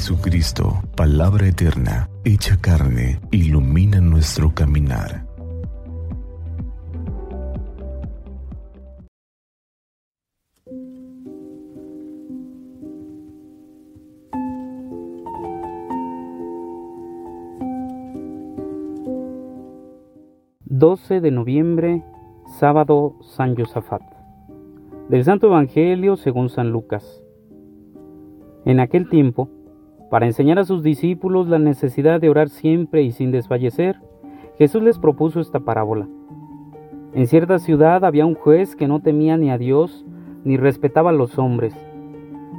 Jesucristo, palabra eterna, hecha carne, ilumina nuestro caminar. ...12 de noviembre, sábado San Josafat... Del Santo Evangelio según San Lucas. En aquel tiempo, para enseñar a sus discípulos la necesidad de orar siempre y sin desfallecer, Jesús les propuso esta parábola. En cierta ciudad había un juez que no temía ni a Dios ni respetaba a los hombres.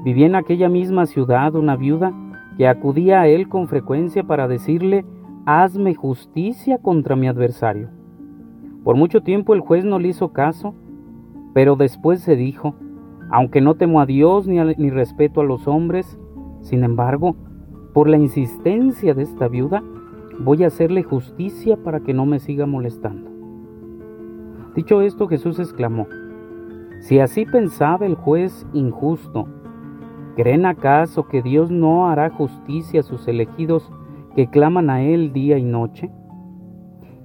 Vivía en aquella misma ciudad una viuda que acudía a él con frecuencia para decirle, hazme justicia contra mi adversario. Por mucho tiempo el juez no le hizo caso, pero después se dijo, aunque no temo a Dios ni, ni respeto a los hombres, sin embargo, por la insistencia de esta viuda, voy a hacerle justicia para que no me siga molestando. Dicho esto, Jesús exclamó, si así pensaba el juez injusto, ¿creen acaso que Dios no hará justicia a sus elegidos que claman a Él día y noche?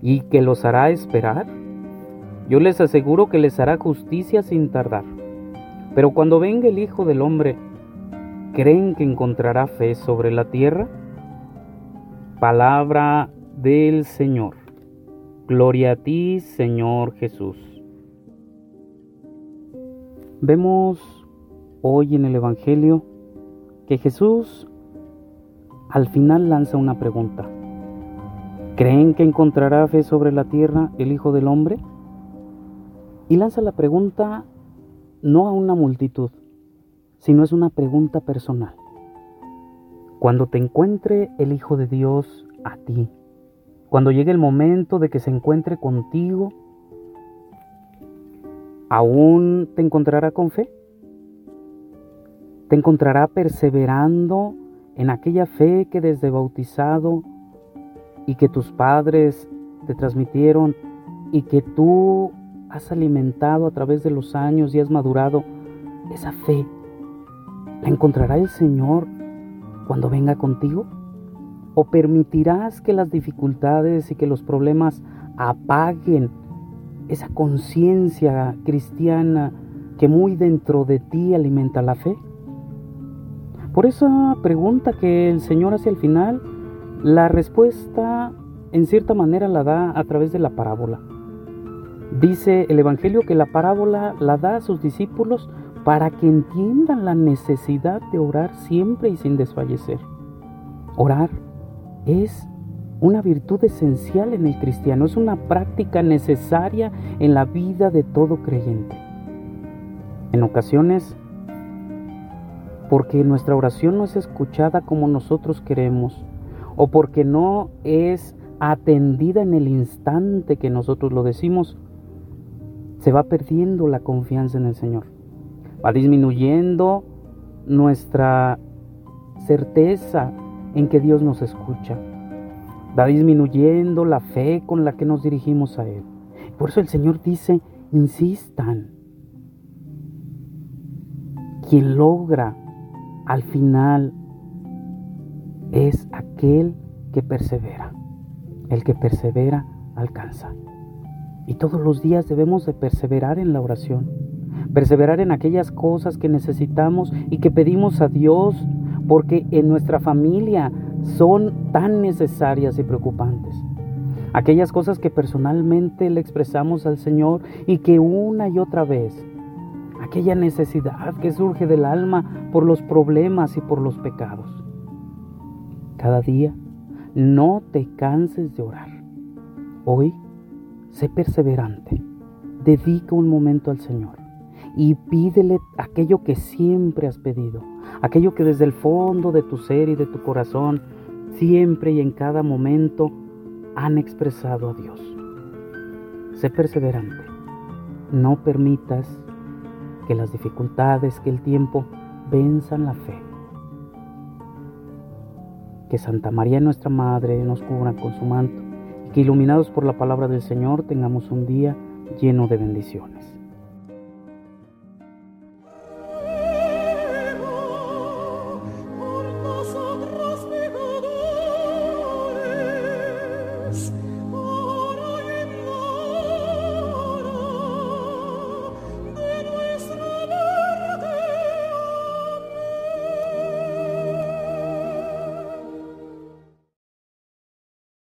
¿Y que los hará esperar? Yo les aseguro que les hará justicia sin tardar. Pero cuando venga el Hijo del Hombre, ¿creen que encontrará fe sobre la tierra? Palabra del Señor. Gloria a ti, Señor Jesús. Vemos hoy en el Evangelio que Jesús al final lanza una pregunta. ¿Creen que encontrará fe sobre la tierra el Hijo del Hombre? Y lanza la pregunta no a una multitud, sino es una pregunta personal. Cuando te encuentre el Hijo de Dios a ti, cuando llegue el momento de que se encuentre contigo, ¿aún te encontrará con fe? ¿Te encontrará perseverando en aquella fe que desde bautizado y que tus padres te transmitieron y que tú has alimentado a través de los años y has madurado esa fe, ¿la encontrará el Señor cuando venga contigo? ¿O permitirás que las dificultades y que los problemas apaguen esa conciencia cristiana que muy dentro de ti alimenta la fe? Por esa pregunta que el Señor hace al final, la respuesta en cierta manera la da a través de la parábola. Dice el Evangelio que la parábola la da a sus discípulos para que entiendan la necesidad de orar siempre y sin desfallecer. Orar es una virtud esencial en el cristiano, es una práctica necesaria en la vida de todo creyente. En ocasiones, porque nuestra oración no es escuchada como nosotros queremos, o porque no es atendida en el instante que nosotros lo decimos, se va perdiendo la confianza en el Señor. Va disminuyendo nuestra certeza en que Dios nos escucha. Va disminuyendo la fe con la que nos dirigimos a Él. Por eso el Señor dice, insistan. Quien logra al final es aquel que persevera. El que persevera alcanza. Y todos los días debemos de perseverar en la oración, perseverar en aquellas cosas que necesitamos y que pedimos a Dios, porque en nuestra familia son tan necesarias y preocupantes. Aquellas cosas que personalmente le expresamos al Señor y que una y otra vez, aquella necesidad que surge del alma por los problemas y por los pecados. Cada día, no te canses de orar. Hoy Sé perseverante. Dedica un momento al Señor y pídele aquello que siempre has pedido, aquello que desde el fondo de tu ser y de tu corazón, siempre y en cada momento han expresado a Dios. Sé perseverante. No permitas que las dificultades, que el tiempo venzan la fe. Que Santa María nuestra Madre nos cubra con su manto que iluminados por la palabra del Señor tengamos un día lleno de bendiciones.